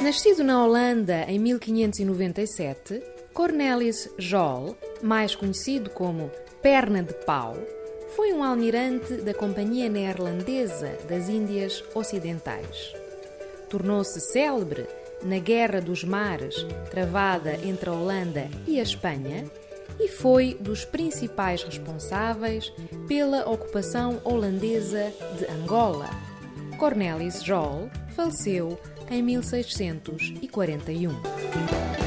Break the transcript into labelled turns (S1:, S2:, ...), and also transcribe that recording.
S1: Nascido na Holanda em 1597, Cornelis Jol, mais conhecido como Perna de Pau, foi um almirante da Companhia Neerlandesa das Índias Ocidentais. Tornou-se célebre na Guerra dos Mares, travada entre a Holanda e a Espanha, e foi dos principais responsáveis pela ocupação holandesa de Angola. Cornelis Jol faleceu em 1641.